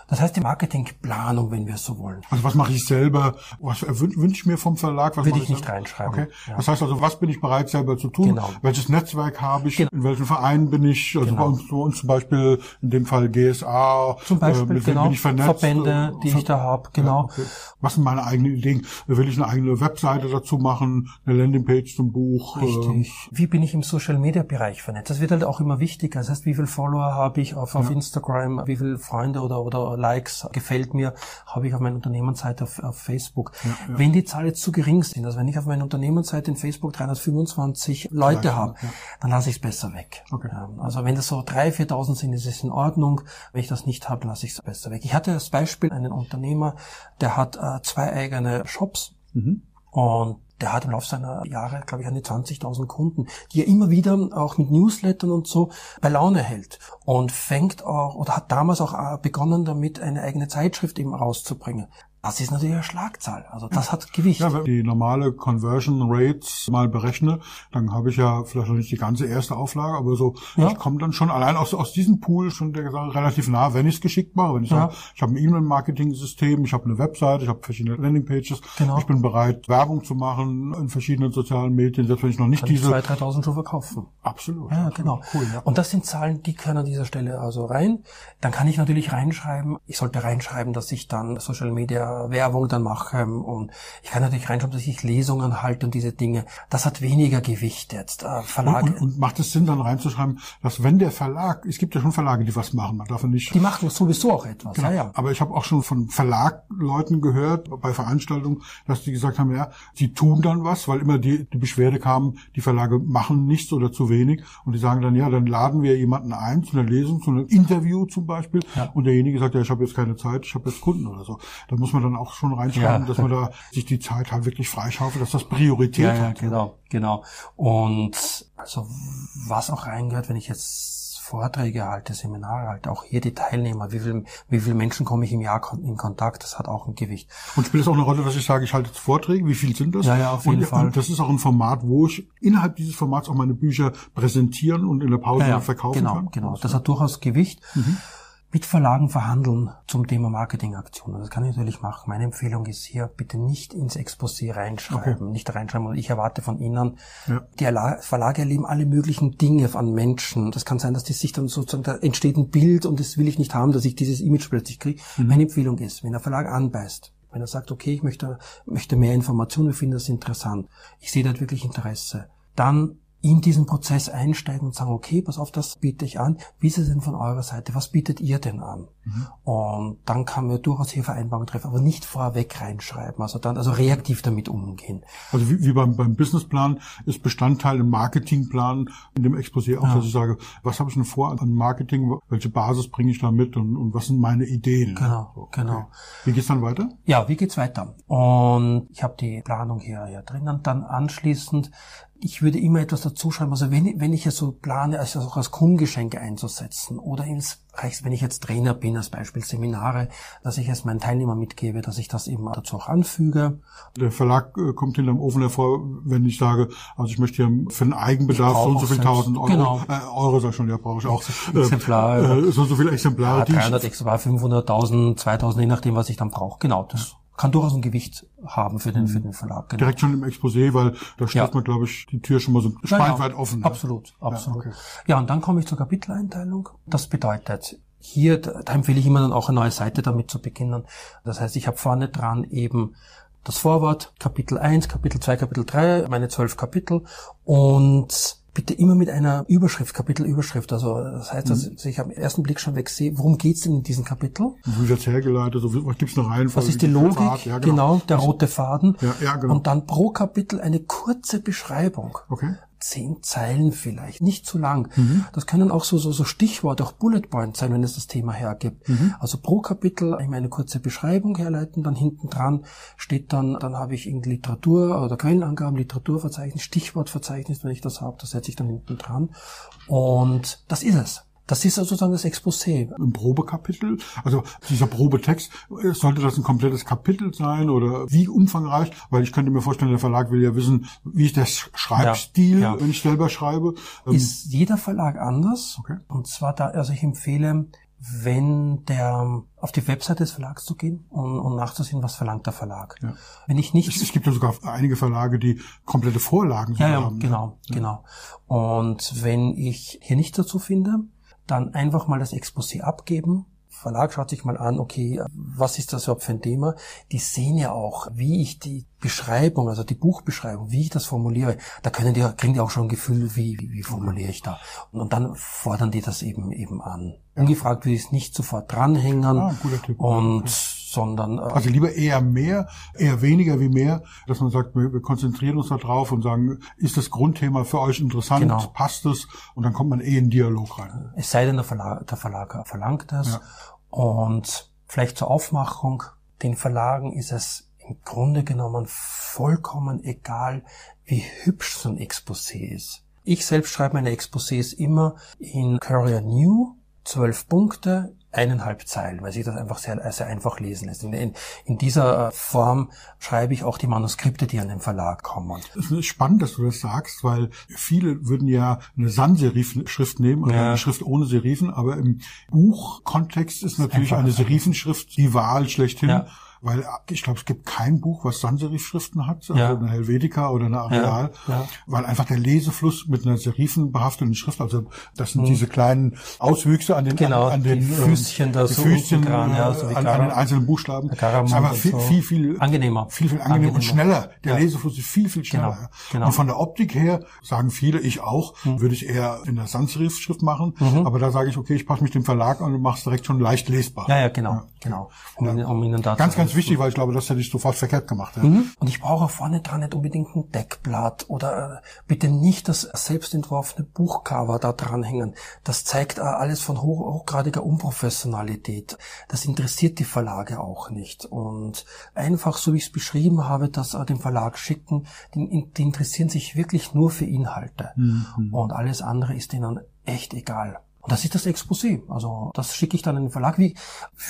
Das heißt die Marketingplanung, wenn wir es so wollen. Also was mache ich selber? Was wünsche ich mir vom Verlag? Was Würde ich nicht reinschreiben. Okay. Ja. Das heißt also, was bin ich bereit selber zu tun? Genau. Welches Netzwerk habe ich? Genau. In welchem Verein bin ich? Also genau. bei, uns, bei uns zum Beispiel in dem Fall GSA. Zum Beispiel, äh, genau. Bin ich vernetzt? Verbände, die Ver ich da habe. Genau. Ja, okay. Was sind meine eigenen Ideen? Will ich eine eigene Webseite dazu machen? Eine Landingpage zum Buch? Richtig. Äh, Wie bin ich im Social Media Bereich vernetzt? Das wird halt auch immer wichtiger. Das heißt, wie viel Follower habe ich auf, auf ja. Instagram, wie viel Freunde oder, oder Likes gefällt mir, habe ich auf meiner Unternehmensseite auf, auf Facebook. Ja, ja. Wenn die Zahlen jetzt zu gering sind, also wenn ich auf meiner Unternehmensseite in Facebook 325 Leute habe, dann lasse ich es besser weg. Okay. Also wenn das so 3.000, 4.000 sind, ist es in Ordnung. Wenn ich das nicht habe, lasse ich es besser weg. Ich hatte als Beispiel einen Unternehmer, der hat äh, zwei eigene Shops. Mhm. Und der hat im Laufe seiner Jahre, glaube ich, an die 20.000 Kunden, die er immer wieder auch mit Newslettern und so bei Laune hält und fängt auch oder hat damals auch äh, begonnen damit, eine eigene Zeitschrift eben rauszubringen. Das ist natürlich eine Schlagzahl. Also das hat Gewicht. Ja, wenn ich die normale Conversion Rates mal berechne, dann habe ich ja vielleicht noch nicht die ganze erste Auflage, aber so, Ja. ich komme dann schon allein aus, aus diesem Pool schon der relativ nah, wenn ich es geschickt mache. Wenn ich Ja. sage, ich habe ein E-Mail-Marketing-System, ich habe eine Webseite, ich habe verschiedene Landingpages, Genau. ich bin bereit, Werbung zu machen in verschiedenen sozialen Medien, selbst wenn ich noch nicht Kann ich diese... 2.000, 3.000 schon verkaufen. Absolut. Ja, absolut. genau. Cool, ja. Und das sind Zahlen, die können an dieser Stelle also rein. Dann kann ich natürlich reinschreiben, ich sollte reinschreiben, dass ich dann Social Media Werbung dann mache und ich kann natürlich reinschreiben, dass ich Lesungen halte und diese Dinge. Das hat weniger Gewicht jetzt. Äh, Verlage, Und, und macht es Sinn, dann reinzuschreiben, dass wenn der Verlag, es gibt ja schon Verlage, die was machen, man darf nicht die machen sowieso auch etwas. Genau. Ja, ja. Aber ich habe auch schon von Verlagleuten gehört bei Veranstaltungen, dass die gesagt haben, ja, sie tun dann was, weil immer die, die Beschwerde kam, die Verlage machen nichts oder zu wenig. Und die sagen dann, ja, dann laden wir jemanden ein zu einer Lesung, zu einem Interview zum Beispiel. Ja. Und derjenige sagt, ja, ich habe jetzt keine Zeit, ich habe jetzt Kunden oder so. Da muss man dann auch schon reinschreiben, Ja. dass man da sich die Zeit halt wirklich freischaufelt, dass das Priorität Ja, ja, hat. genau, genau. Und also was auch reingehört, wenn ich jetzt Vorträge halte, Seminare halte, auch hier die Teilnehmer, wie viel, wie viele Menschen komme ich im Jahr in Kontakt, das hat auch ein Gewicht. Und spielt es auch eine Rolle, dass ich sage, ich halte jetzt Vorträge? Wie viel sind das? Ja, ja, auf jeden und, Fall. Und das ist auch ein Format, wo ich innerhalb dieses Formats auch meine Bücher präsentieren und in der Pause Ja, ja, verkaufen genau, kann. Genau, das hat durchaus Gewicht. Mit Verlagen verhandeln zum Thema Marketingaktionen. Das kann ich natürlich machen. Meine Empfehlung ist hier, bitte nicht ins Exposé reinschreiben. Nicht reinschreiben, und ich erwarte von Ihnen. Ja. Die Erla- Verlage erleben alle möglichen Dinge an Menschen. Das kann sein, dass die sich dann sozusagen, da entsteht ein Bild und das will ich nicht haben, dass ich dieses Image plötzlich kriege. Meine Empfehlung ist, wenn der Verlag anbeißt, wenn er sagt, okay, ich möchte, möchte mehr Informationen, wir finden das interessant, ich sehe dort wirklich Interesse, dann in diesen Prozess einsteigen und sagen, okay, pass auf, das biete ich an. Wie ist es denn von eurer Seite? Was bietet ihr denn an? Und dann kann man durchaus hier Vereinbarungen treffen, aber nicht vorweg reinschreiben, also dann, also reaktiv damit umgehen. Also wie, wie beim, beim Businessplan ist Bestandteil im Marketingplan in dem Exposé auch, dass ich sage, was habe ich denn vor an Marketing, welche Basis bringe ich da mit und, und was sind meine Ideen? Genau, So, genau. Wie geht's dann weiter? Ja, wie geht's weiter? Und ich habe die Planung hier, hier drin und dann anschließend, ich würde immer etwas dazu schreiben, also wenn, wenn ich es so plane, also auch als Kundengeschenke einzusetzen oder ins Wenn ich jetzt Trainer bin, als Beispiel Seminare, dass ich es meinen Teilnehmern mitgebe, dass ich das eben dazu auch anfüge. Der Verlag äh, kommt hinterm Ofen hervor, wenn ich sage, also ich möchte hier für den Eigenbedarf so und so viel tausend Euro, genau. äh, Euro sag ich schon, ja, brauche ich auch. Exemplare. Äh, so und so viele Exemplare, Ja, die ich 300 Exemplare, 500.000, 2.000, je nachdem, was ich dann brauche. Genau, das kann durchaus ein Gewicht haben für den, für den Verlag. Genau. direkt schon im Exposé, weil da steht Ja. man, glaube ich, die Tür schon mal so Ja, ja. spaltweit offen. ne? Absolut, absolut. okay. Ja, und dann komme ich zur Kapiteleinteilung. Das bedeutet, hier, da empfehle ich immer dann auch eine neue Seite damit zu beginnen. Das heißt, ich habe vorne dran eben das Vorwort, Kapitel 1, Kapitel 2, Kapitel 3, meine zwölf Kapitel und bitte immer mit einer Überschrift, Kapitelüberschrift. Also das heißt, dass ich am ersten Blick schon weg sehe, worum geht's denn in diesem Kapitel? Wie wird's hergeleitet? So, wie- was gibt's eine Reihenfolge? Was ist die Logik? Ja, genau. der rote Faden. Ja, ja, genau. Und dann pro Kapitel eine kurze Beschreibung. Okay. Zehn Zeilen vielleicht, nicht zu lang. Mhm. Das können auch so, so, so Stichworte, auch Bullet Points sein, wenn es das Thema hergibt. Mhm. Also pro Kapitel eben eine kurze Beschreibung herleiten, dann hinten dran steht dann, dann habe ich irgendwie Literatur oder Quellenangaben, Literaturverzeichnis, Stichwortverzeichnis, wenn ich das habe, das setze ich dann hinten dran. Und das ist es. Das ist also sozusagen das Exposé. Im Probekapitel, also dieser Probetext, äh, sollte das ein komplettes Kapitel sein oder wie umfangreich? Weil ich könnte mir vorstellen, der Verlag will ja wissen, wie ist der Sch- Schreibstil, Ja, ja. wenn ich selber schreibe. Ähm, ist jeder Verlag anders. Okay. Und zwar da, also ich empfehle, wenn der auf die Webseite des Verlags zu gehen und, und nachzusehen, was verlangt der Verlag. Ja. Wenn ich es, nicht es gibt ja sogar einige Verlage, die komplette Vorlagen ja, ja, haben. genau, genau. Und wenn ich hier nicht dazu finde, dann einfach mal das Exposé abgeben. Verlag schaut sich mal an, okay, was ist das überhaupt für ein Thema? Die sehen ja auch, wie ich die Beschreibung, also die Buchbeschreibung, wie ich das formuliere. Da können die, kriegen die auch schon ein Gefühl, wie, wie, wie formuliere ich da. Und, und dann fordern die das eben, eben an. Ungefragt will ich es nicht sofort dranhängen. Ah, guter Tipp. Und, sondern, äh, Also lieber eher mehr, eher weniger wie mehr, dass man sagt, wir, wir konzentrieren uns da drauf und sagen, ist das Grundthema für euch interessant, Genau. passt es? Und dann kommt man eh in Dialog rein. Es sei denn, der Verlag, der Verlag verlangt es. Ja. Und vielleicht zur Aufmachung, den Verlagen ist es im Grunde genommen vollkommen egal, wie hübsch so ein Exposé ist. Ich selbst schreibe meine Exposés immer in Courier New, zwölf Punkte, eineinhalb Zeilen, weil sich das einfach sehr, sehr einfach lesen lässt. In, in, in dieser Form schreibe ich auch die Manuskripte, die an den Verlag kommen. Es ist spannend, dass du das sagst, weil viele würden ja eine Sans-Serif-Schrift nehmen, oder Ja. eine Schrift ohne Serifen, aber im Buchkontext ist natürlich eine Serifenschrift die Wahl schlechthin. Ja. Weil ich glaube, es gibt kein Buch, was Sans-Serif-Schriften hat, also Ja. eine Helvetica oder eine Areal, ja. weil einfach der Lesefluss mit einer serifenbehafteten Schrift, also das sind Mhm. diese kleinen Auswüchse an den, Genau, an, an den die Füßchen da so Füßchen, dran, ja, äh, so an, an den einzelnen Buchstaben. Ist einfach und viel, so. viel, viel Angenehmer. viel, viel angenehmer und Angenehmer. schneller. Der Ja. Lesefluss ist viel, viel schneller. Genau, genau. Und von der Optik her sagen viele, ich auch, Mhm. würde ich eher in der Sans-Serif-Schrift machen. Aber da sage ich, okay, ich passe mich dem Verlag an und mache es direkt schon leicht lesbar. Ja, ja, genau, genau. Um, um Ihnen da Ganz, zu ganz wichtig, weil ich glaube, das hätte ich sofort verkehrt gemacht. Ja. Mhm. Und ich brauche auch vorne dran nicht unbedingt ein Deckblatt oder äh, bitte nicht das selbst entworfene Buchcover da dranhängen. Das zeigt äh, alles von hoch, hochgradiger Unprofessionalität. Das interessiert die Verlage auch nicht. Und einfach, so wie ich es beschrieben habe, das äh, dem Verlag schicken, die, die interessieren sich wirklich nur für Inhalte. Und alles andere ist ihnen echt egal. Und das ist das Exposé. Also das schicke ich dann in den Verlag. Wie,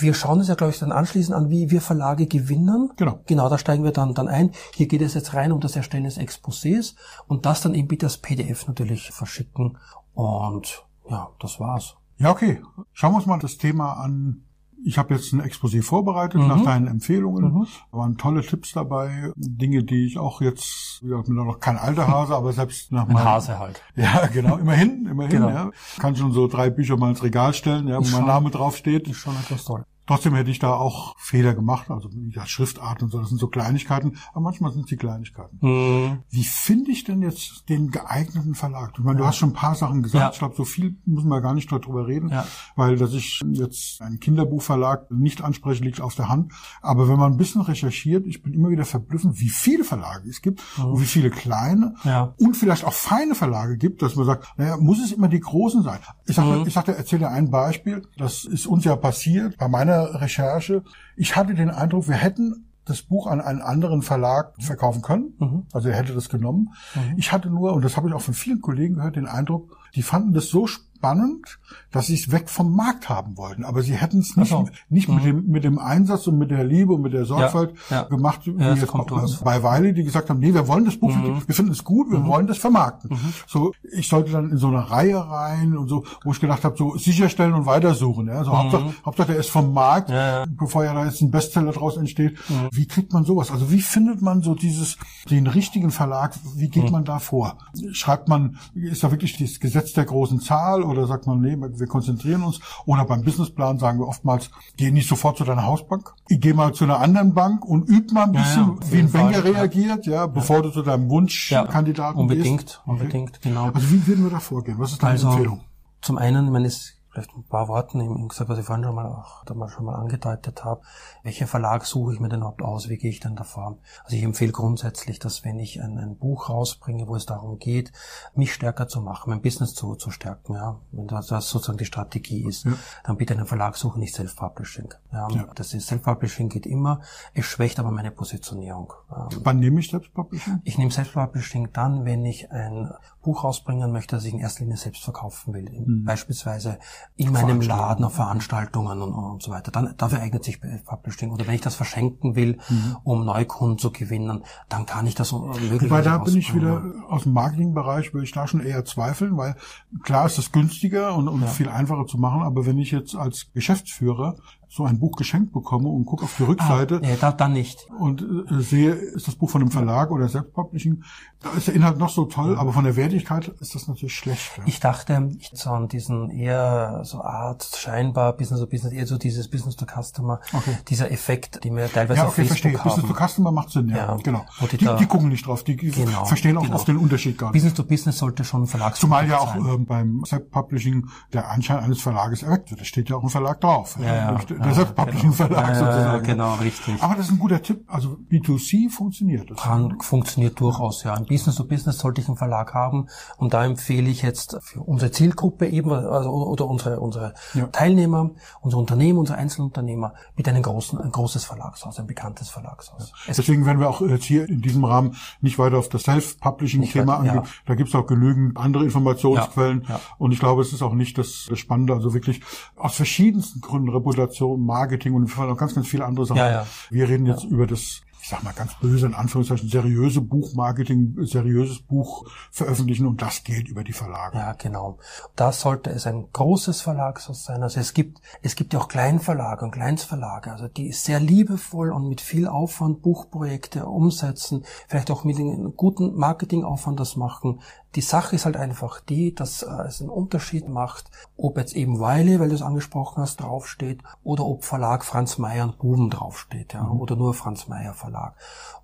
wir schauen uns ja, glaube ich, dann anschließend an, wie wir Verlage gewinnen. Genau. Genau, da steigen wir dann, dann ein. Hier geht es jetzt rein um das Erstellen des Exposés und das dann eben bitte als PDF natürlich verschicken. Und ja, das war's. Ja, okay. Schauen wir uns mal das Thema an. Ich habe jetzt ein Exposé vorbereitet Mhm. nach deinen Empfehlungen. Da waren tolle Tipps dabei, Dinge, die ich auch jetzt, ja, ich bin noch kein alter Hase, aber selbst nach Ein meinem Hase halt. Ja, genau, immerhin, immerhin, Genau. ja. Kann schon so drei Bücher mal ins Regal stellen, ja, wo mein Name draufsteht. Ist schon etwas toll. Trotzdem hätte ich da auch Fehler gemacht, also ja, Schriftart und so, das sind so Kleinigkeiten, aber manchmal sind sie Kleinigkeiten. Mhm. Wie finde ich denn jetzt den geeigneten Verlag? Ich meine, du hast schon ein paar Sachen gesagt. Ja. Ich glaube, so viel müssen wir gar nicht darüber reden, Ja. weil dass ich jetzt einen Kinderbuchverlag nicht anspreche, liegt auf der Hand. Aber wenn man ein bisschen recherchiert, ich bin immer wieder verblüffend, wie viele Verlage es gibt und wie viele kleine Mhm. Ja. und vielleicht auch feine Verlage gibt, dass man sagt, naja, muss es immer die großen sein? Ich sage, Mhm. ich sagte, erzähle dir ein Beispiel. Das ist uns ja passiert bei meiner Recherche. Ich hatte den Eindruck, wir hätten das Buch an einen anderen Verlag verkaufen können. Mhm. Also er hätte das genommen. Ich hatte nur, und das habe ich auch von vielen Kollegen gehört, den Eindruck, die fanden das so spannend, dass sie es weg vom Markt haben wollten. Aber sie hätten es nicht, so. nicht mit, dem, mit dem Einsatz und mit der Liebe und mit der Sorgfalt ja. gemacht, wie das jetzt bei, bei Weile, die gesagt haben, nee, wir wollen das Buch, wir finden es gut, Mhm. wir wollen das vermarkten. So, ich sollte dann in so eine Reihe rein und so, wo ich gedacht habe, so sicherstellen und weitersuchen. Ja? So Hauptsache, Hauptsache, der ist vom Markt, Mhm. Ja, ja. bevor ja da jetzt ein Bestseller draus entsteht. Mhm. Wie kriegt man sowas? Also wie findet man so dieses, den richtigen Verlag, wie Mhm. geht man da vor? Schreibt man, ist da wirklich das Gesetz der großen Zahl oder sagt man, nee, wir konzentrieren uns? Oder beim Businessplan sagen wir oftmals, geh nicht sofort zu deiner Hausbank, ich geh mal zu einer anderen Bank und üb mal ein Ja, bisschen, ja, auf wie ein Fall, Banker ja. reagiert, ja, bevor du zu deinem Wunschkandidaten unbedingt, gehst. unbedingt, genau. Also wie würden wir da vorgehen? Was ist deine Also Empfehlung? zum einen, ich meine, es vielleicht ein paar Worten eben gesagt, was ich vorhin schon mal, auch, da mal schon mal angedeutet habe. Welcher Verlag suche ich mir denn überhaupt aus? Wie gehe ich denn davor? Also ich empfehle grundsätzlich, dass wenn ich ein, ein Buch rausbringe, wo es darum geht, mich stärker zu machen, mein Business zu, zu stärken, ja, wenn das, das sozusagen die Strategie ist, dann bitte einen Verlag suchen, nicht Self-Publishing. Ja, Das ist Self-Publishing geht immer, es schwächt aber meine Positionierung. Ähm, Wann nehme ich Selbstpublishing? ich nehme Self-Publishing dann, wenn ich ein Buch rausbringen möchte, das ich in erster Linie selbst verkaufen will. Beispielsweise in meinem Laden auf Veranstaltungen und, und so weiter. Dann, dafür eignet sich Publishing. Oder wenn ich das verschenken will, um Neukunden zu gewinnen, dann kann ich das möglicherweise Wobei da bin ich wieder aus dem Marketingbereich, würde ich da schon eher zweifeln, weil klar ist das günstiger und, und viel einfacher zu machen, aber wenn ich jetzt als Geschäftsführer so ein Buch geschenkt bekomme und gucke auf die Rückseite Nee, da, dann nicht. und äh, sehe, ist das Buch von einem Verlag oder Selbstpublishing, da ist der Inhalt noch so toll, aber von der Wertigkeit ist das natürlich schlecht. Ja. Ich dachte, ich so an diesen eher so Art scheinbar Business to Business, eher so dieses Business to Customer, Okay. dieser Effekt, den wir teilweise Ja, auf okay, Facebook verstehe. haben. Business to Customer macht Sinn, ja. Ja. Genau. Die Die, die gucken nicht drauf, die Genau, verstehen auch genau. oft den Unterschied gar nicht. Business to Business sollte schon Verlags Zumal ja auch ähm, beim Self-Publishing der Anschein eines Verlages erweckt wird. Da steht ja auch ein Verlag drauf. Ja, ja. Der Selbstpublishing-Verlag genau. sozusagen. genau, richtig. Aber das ist ein guter Tipp. Also B2C funktioniert. Das Kann, funktioniert durchaus, ja. Ein Business to Business sollte ich einen Verlag haben. Und da empfehle ich jetzt für unsere Zielgruppe eben, also, oder unsere, unsere Ja. Teilnehmer, unsere Unternehmen, unsere Einzelunternehmer mit einem großen, ein großes Verlagshaus, ein bekanntes Verlagshaus. Es Deswegen werden wir auch jetzt hier in diesem Rahmen nicht weiter auf das Self-Publishing-Thema weiter, eingehen. Da gibt es auch genügend andere Informationsquellen. Ja, ja. Und ich glaube, es ist auch nicht das, das Spannende. Also wirklich aus verschiedensten Gründen, Reputation, Marketing und noch ganz, ganz viele andere Sachen. Ja, ja. Wir reden jetzt über das ich sag mal ganz böse in Anführungszeichen, seriöse Buchmarketing, seriöses Buch veröffentlichen und das geht über die Verlage. Ja, genau. Da sollte es ein großes Verlagshaus sein. Also es gibt, es gibt ja auch Kleinverlage und Kleinsverlage, also die sehr liebevoll und mit viel Aufwand Buchprojekte umsetzen, vielleicht auch mit einem guten Marketingaufwand das machen. Die Sache ist halt einfach die, dass äh, es einen Unterschied macht, ob jetzt eben Weile, weil du es angesprochen hast, draufsteht, oder ob Verlag Franz Mayer und Buben draufsteht, ja, oder nur Franz Mayer Verlag.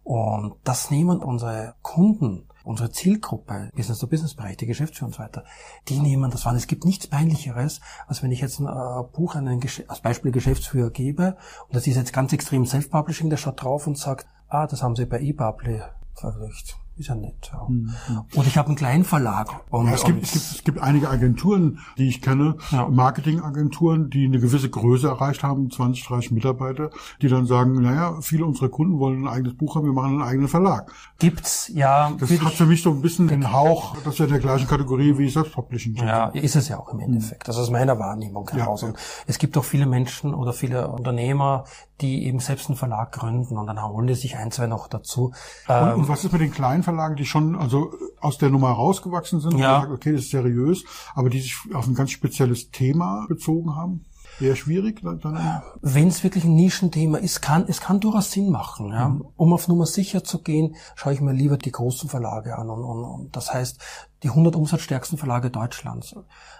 Und das nehmen unsere Kunden unsere Zielgruppe, Business-to-Business-Bereich, die Geschäftsführer und so weiter, die nehmen das wahr. Es gibt nichts Peinlicheres, als wenn ich jetzt ein äh, Buch an einen Gesch als Beispiel Geschäftsführer gebe und das ist jetzt ganz extrem Self-Publishing, der schaut drauf und sagt, ah, das haben sie bei eBubbly veröffentlicht. Ist ja nett. Ja. Und ich habe einen kleinen Verlag. Und, Ja, es, gibt, und- es, gibt, es gibt einige Agenturen, die ich kenne, Ja. Marketingagenturen, die eine gewisse Größe erreicht haben, 20, 30 Mitarbeiter, die dann sagen, naja, viele unserer Kunden wollen ein eigenes Buch haben, wir machen einen eigenen Verlag. gibt's, ja, Das hat für mich so ein bisschen den Hauch, das wäre in der gleichen Kategorie wie Selbstpublishing. Ja, ist es ja auch im Endeffekt. Also aus meiner Wahrnehmung heraus. ja. Und es gibt auch viele Menschen oder viele Unternehmer, die eben selbst einen Verlag gründen und dann holen die sich ein, zwei noch dazu. Und, Ähm, und was ist mit den kleinen Verlagen, die schon also aus der Nummer rausgewachsen sind und Ja. sagen, okay, das ist seriös, aber die sich auf ein ganz spezielles Thema bezogen haben? Eher schwierig dann? dann Wenn es wirklich ein Nischenthema ist, kann es kann durchaus Sinn machen. Ja? Mhm. Um auf Nummer sicher zu gehen, schaue ich mir lieber die großen Verlage an. Und, und, und das heißt, die 100 umsatzstärksten Verlage Deutschlands.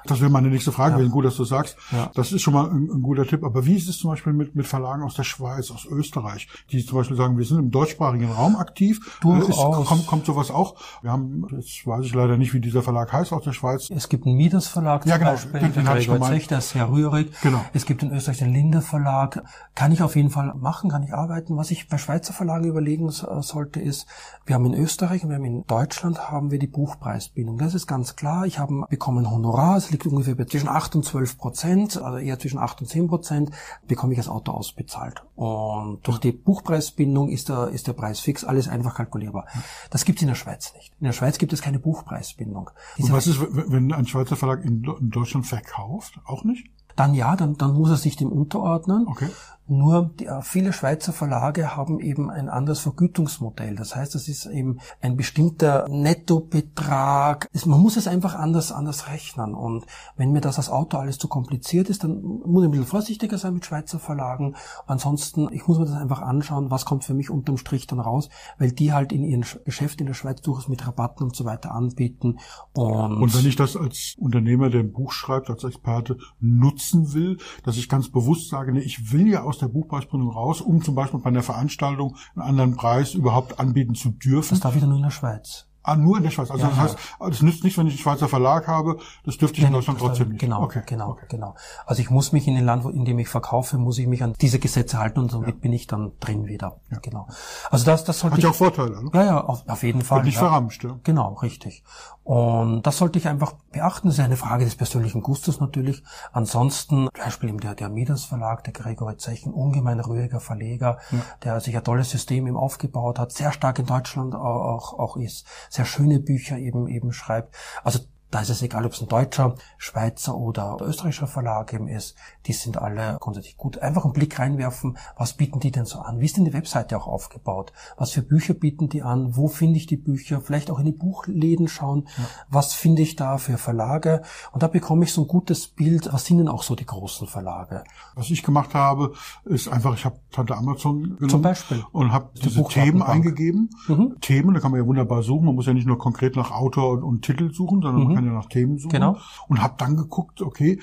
Das wäre meine nächste Frage gewesen. Gut, dass du sagst. Ja. Das ist schon mal ein, ein guter Tipp. Aber wie ist es zum Beispiel mit, mit Verlagen aus der Schweiz, aus Österreich, die zum Beispiel sagen, wir sind im deutschsprachigen Raum aktiv? Durchaus. Äh, Ist, kommt, kommt sowas auch? Wir haben, jetzt weiß ich leider nicht, wie dieser Verlag heißt aus der Schweiz. Es gibt einen Midas Verlag zum Ja, genau, Beispiel, den- den Gregor. Zech, der ist sehr rührig. Genau. Es gibt in Österreich den Linde Verlag. Kann ich auf jeden Fall machen, kann ich arbeiten. Was ich bei Schweizer Verlagen überlegen so- sollte, ist, wir haben in Österreich und wir haben in Deutschland haben wir die Buchpreisbindung. Das ist ganz klar. Ich habe bekommen Honorar, es liegt ungefähr bei zwischen 8 und 12 Prozent, also eher zwischen 8 und 10 Prozent, bekomme ich als Autor ausbezahlt. Und durch die Buchpreisbindung ist der, ist der Preis fix, alles einfach kalkulierbar. Das gibt es in der Schweiz nicht. In der Schweiz gibt es keine Buchpreisbindung. Und Diese- was ist, wenn ein Schweizer Verlag in Deutschland verkauft? Auch nicht? Dann ja, dann, dann muss er sich dem unterordnen. Okay. Nur die, äh, viele Schweizer Verlage haben eben ein anderes Vergütungsmodell. Das heißt, das ist eben ein bestimmter Nettobetrag. Es- Man muss es einfach anders, anders rechnen. Und wenn mir das als Autor alles zu kompliziert ist, dann muss ich ein bisschen vorsichtiger sein mit Schweizer Verlagen. Ansonsten, ich muss mir das einfach anschauen, was kommt für mich unterm Strich dann raus, weil die halt in ihren Sch- Geschäft in der Schweiz durchaus mit Rabatten und so weiter anbieten. Und, Und wenn ich das als Unternehmer, der ein Buch schreibt, als Experte nutzen will, dass ich ganz bewusst sage, nee, ich will ja aus der Buchpreisbindung raus, um zum Beispiel bei einer Veranstaltung einen anderen Preis überhaupt anbieten zu dürfen. das darf ich dann nur in der Schweiz. Ah, nur in der Schweiz. Also Ja, das ja. heißt, es nützt nichts, wenn ich einen Schweizer Verlag habe, das dürfte ich in Deutschland trotzdem nicht. Genau, Okay. genau, Okay. genau. Also ich muss mich in dem Land, in dem ich verkaufe, muss ich mich an diese Gesetze halten und somit bin ich dann drin wieder. Genau. Also das, das sollte Hat ja auch Vorteile, ne? ja, ja, auf, auf jeden Fall. Wird nicht ja. verramscht, ja. Genau, richtig. Und das sollte ich einfach beachten. Das ist eine Frage des persönlichen Gustes natürlich. Ansonsten, zum Beispiel eben der, der Midas Verlag, der Gregory Zech, ein ungemein ruhiger Verleger, der sich ein tolles System eben aufgebaut hat, sehr stark in Deutschland auch, auch ist, sehr schöne Bücher eben, eben schreibt. Also da ist es egal, ob es ein deutscher, Schweizer oder österreichischer Verlag eben ist. Die sind alle grundsätzlich gut. Einfach einen Blick reinwerfen, was bieten die denn so an? Wie ist denn die Webseite auch aufgebaut? Was für Bücher bieten die an? Wo finde ich die Bücher? Vielleicht auch in die Buchläden schauen. Was finde ich da für Verlage? Und da bekomme ich so ein gutes Bild. Was sind denn auch so die großen Verlage? Was ich gemacht habe, ist einfach, ich habe Tante Amazon genommen Zum Beispiel. und habe diese Buchdatenbank. Themen eingegeben. Mhm. Themen, da kann man ja wunderbar suchen. Man muss ja nicht nur konkret nach Autor und, und Titel suchen, sondern man kann ja nach Themen suchen. Genau. Und habe dann geguckt, okay,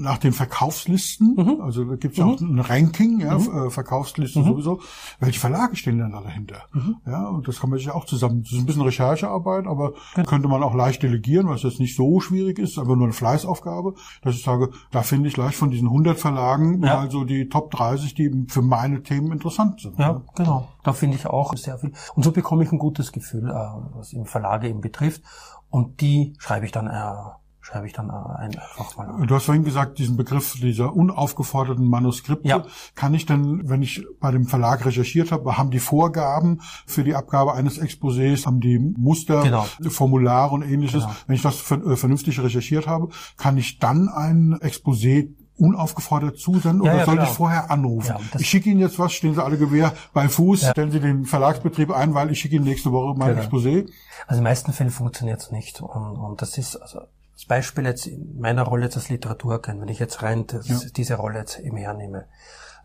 nach den Verkaufslisten, Mhm. also da gibt es ja auch ein Ranking, ja, äh, Verkaufsliste sowieso, welche Verlage stehen denn da dahinter? Mhm. Ja, und das kann man sich auch zusammen, das ist ein bisschen Recherchearbeit, aber könnte man auch leicht delegieren, was jetzt nicht so schwierig ist, aber nur eine Fleißaufgabe, dass ich sage, da finde ich leicht von diesen 100 Verlagen Ja. mal so die Top 30, die eben für meine Themen interessant sind. Ja, genau. Da finde ich auch sehr viel. Und so bekomme ich ein gutes Gefühl, äh, was im Verlage eben betrifft. Und die schreibe ich dann, äh, schreibe ich dann äh, einfach mal an. Du hast vorhin gesagt, diesen Begriff dieser unaufgeforderten Manuskripte. Ja. Kann ich denn, wenn ich bei dem Verlag recherchiert habe, haben die Vorgaben für die Abgabe eines Exposés, haben die Muster, Genau. Formulare und ähnliches? Genau. Wenn ich das äh, vernünftig recherchiert habe, kann ich dann ein Exposé unaufgefordert zusenden Ja, oder ja, soll klar. ich vorher anrufen? Ja, ich schicke Ihnen jetzt was, stehen Sie alle Gewehr bei Fuß, stellen Sie den Verlagsbetrieb ein, weil ich schicke Ihnen nächste Woche mein Genau. Exposé. Also in den meisten Fällen funktioniert es nicht. Und, und das ist, also das Beispiel jetzt in meiner Rolle jetzt als Literaturagent, wenn ich jetzt rein das, diese Rolle jetzt eben hernehme.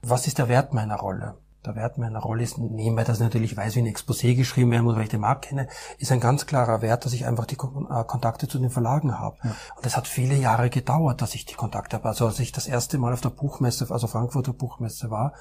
Was ist der Wert meiner Rolle? Der Wert meiner Rolle ist, nebenbei, dass ich natürlich weiß, wie ein Exposé geschrieben werden muss, weil ich den Markt kenne, ist ein ganz klarer Wert, dass ich einfach die äh, Kontakte zu den Verlagen habe. Und es hat viele Jahre gedauert, dass ich die Kontakte habe. Also als ich das erste Mal auf der Buchmesse, also Frankfurter Buchmesse war,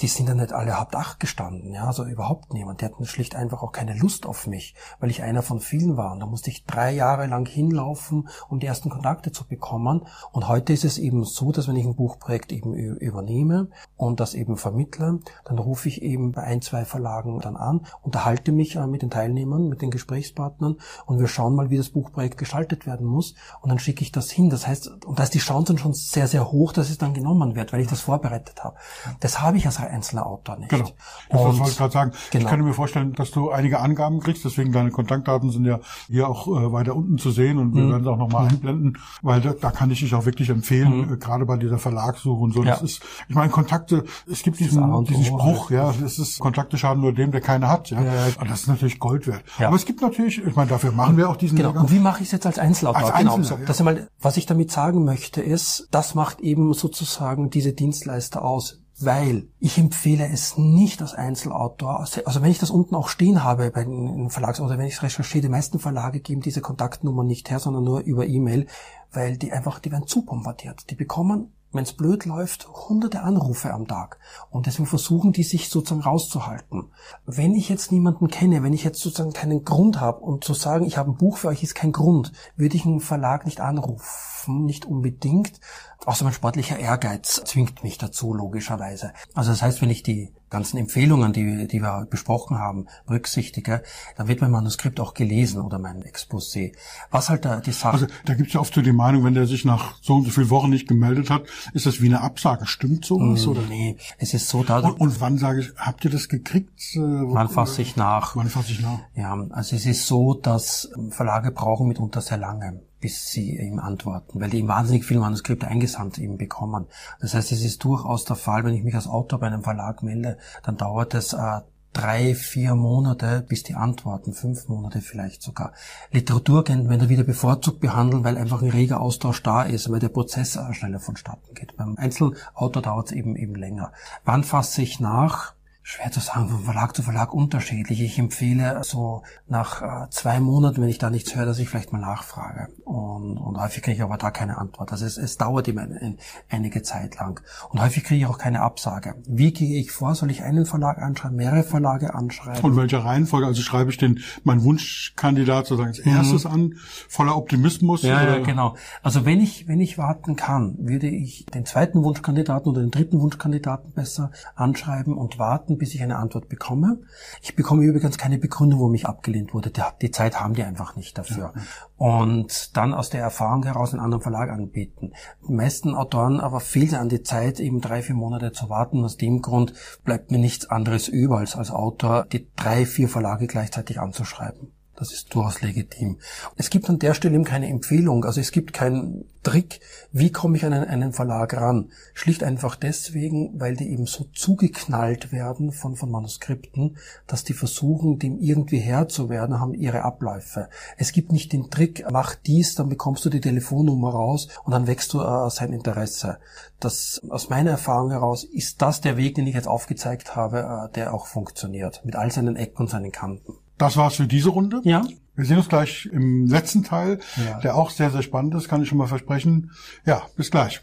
die sind dann nicht alle Haupt acht gestanden, ja, also überhaupt niemand. Die hatten schlicht einfach auch keine Lust auf mich, weil ich einer von vielen war. Und da musste ich drei Jahre lang hinlaufen, um die ersten Kontakte zu bekommen. Und heute ist es eben so, dass wenn ich ein Buchprojekt eben übernehme und das eben vermittle, dann rufe ich eben bei ein, zwei Verlagen dann an, unterhalte mich äh, mit den Teilnehmern, mit den Gesprächspartnern und wir schauen mal, wie das Buchprojekt gestaltet werden muss. Und dann schicke ich das hin. Das heißt, und da ist die Chance dann schon sehr, sehr hoch, dass es dann genommen wird, weil ich das vorbereitet habe. Das habe ich als einzelner Autor nicht. Genau. Das Und- wollte ich gerade sagen. Ich genau. kann mir vorstellen, dass du einige Angaben kriegst, deswegen deine Kontaktdaten sind ja hier auch äh, weiter unten zu sehen und Mhm. wir werden sie auch nochmal einblenden, weil da, da kann ich dich auch wirklich empfehlen, äh, gerade bei dieser Verlagssuche und so. Das Mhm. Ja. ist, ich meine, Kontakte, es gibt diesen, diesen O Spruch, ja, das ist Kontakte schaden nur dem, der keine hat, ja. Ja. Und das ist natürlich Gold wert. Ja. Aber es gibt natürlich, ich meine, dafür machen wir auch diesen Genau. Lehrgang. Und wie mache ich es jetzt als Einzelautor? Als genau. Einzelner, so. Das ist mal, was ich damit sagen möchte, ist, das macht eben sozusagen diese Dienstleister aus. Weil ich empfehle es nicht als Einzelautor. Also wenn ich das unten auch stehen habe bei den Verlags oder wenn ich es recherchiere, die meisten Verlage geben diese Kontaktnummer nicht her, sondern nur über E-Mail, weil die einfach, die werden zu bombardiert. Die bekommen wenn es blöd läuft, hunderte Anrufe am Tag. Und deswegen versuchen die sich sozusagen rauszuhalten. Wenn ich jetzt niemanden kenne, wenn ich jetzt sozusagen keinen Grund habe und zu sagen, ich habe ein Buch für euch, ist kein Grund, würde ich einen Verlag nicht anrufen, nicht unbedingt. Außer mein sportlicher Ehrgeiz zwingt mich dazu, logischerweise. Also das heißt, wenn ich die ganzen Empfehlungen, die, die wir besprochen haben, berücksichtige, dann wird mein Manuskript auch gelesen oder mein Exposé. Was halt da die Sache... Also da gibt es ja oft so die Meinung, wenn der sich nach so und so vielen Wochen nicht gemeldet hat, ist das wie eine Absage. Stimmt sowas? Oder? nee, es ist so, da... Und, und wann sage ich, habt ihr das gekriegt? Äh, Man fasst sich nach. Wann fasse ich nach? Ja, also es ist so, dass ähm, Verlage brauchen mitunter sehr lange, bis sie ihm antworten, weil die eben wahnsinnig viele Manuskripte eingesandt eben bekommen. Das heißt, es ist durchaus der Fall, wenn ich mich als Autor bei einem Verlag melde, dann dauert es äh, drei, vier Monate, bis die antworten, fünf Monate vielleicht sogar. Literaturagenten wieder bevorzugt behandeln, weil einfach ein reger Austausch da ist, weil der Prozess äh, schneller vonstatten geht. Beim Einzelautor dauert es eben eben länger. Wann fasse ich nach? Schwer zu sagen, von Verlag zu Verlag unterschiedlich. Ich empfehle so nach äh, zwei Monaten, wenn ich da nichts höre, dass ich vielleicht mal nachfrage. Und, und häufig kriege ich aber da keine Antwort. Also es, es dauert immer ein, ein, einige Zeit lang. Und häufig kriege ich auch keine Absage. Wie gehe ich vor? Soll ich einen Verlag anschreiben, mehrere Verlage anschreiben? Und welche Reihenfolge? Also schreibe ich den, mein Wunschkandidat sozusagen als erstes an, voller Optimismus? Mhm. Ja, oder? ja, genau. Also wenn ich, wenn ich warten kann, würde ich den zweiten Wunschkandidaten oder den dritten Wunschkandidaten besser anschreiben und warten, bis ich eine Antwort bekomme. Ich bekomme übrigens keine Begründung, wo mich abgelehnt wurde. Die, Zeit haben die einfach nicht dafür. Und dann aus der Erfahrung heraus einen anderen Verlag anbieten. Die meisten Autoren aber fehlt an die Zeit, eben drei, vier Monate zu warten. Aus dem Grund bleibt mir nichts anderes über, als als Autor die drei, vier Verlage gleichzeitig anzuschreiben. Das ist durchaus legitim. Es gibt an der Stelle eben keine Empfehlung, also es gibt keinen Trick, wie komme ich an einen, Verlag ran. Schlicht einfach deswegen, weil die eben so zugeknallt werden von, von Manuskripten, dass die versuchen, dem irgendwie Herr zu werden, haben ihre Abläufe. Es gibt nicht den Trick, mach dies, dann bekommst du die Telefonnummer raus und dann wächst du äh, sein Interesse. Das, aus meiner Erfahrung heraus ist das der Weg, den ich jetzt aufgezeigt habe, äh, der auch funktioniert. Mit all seinen Ecken und seinen Kanten. Das war's für diese Runde. Ja. Wir sehen uns gleich im letzten Teil, ja. der auch sehr, sehr spannend ist, kann ich schon mal versprechen. Ja, bis gleich.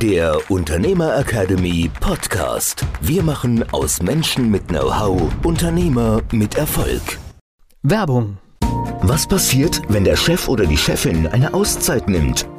Der Unternehmer Academy Podcast. Wir machen aus Menschen mit Know-how Unternehmer mit Erfolg. Werbung. Was passiert, wenn der Chef oder die Chefin eine Auszeit nimmt?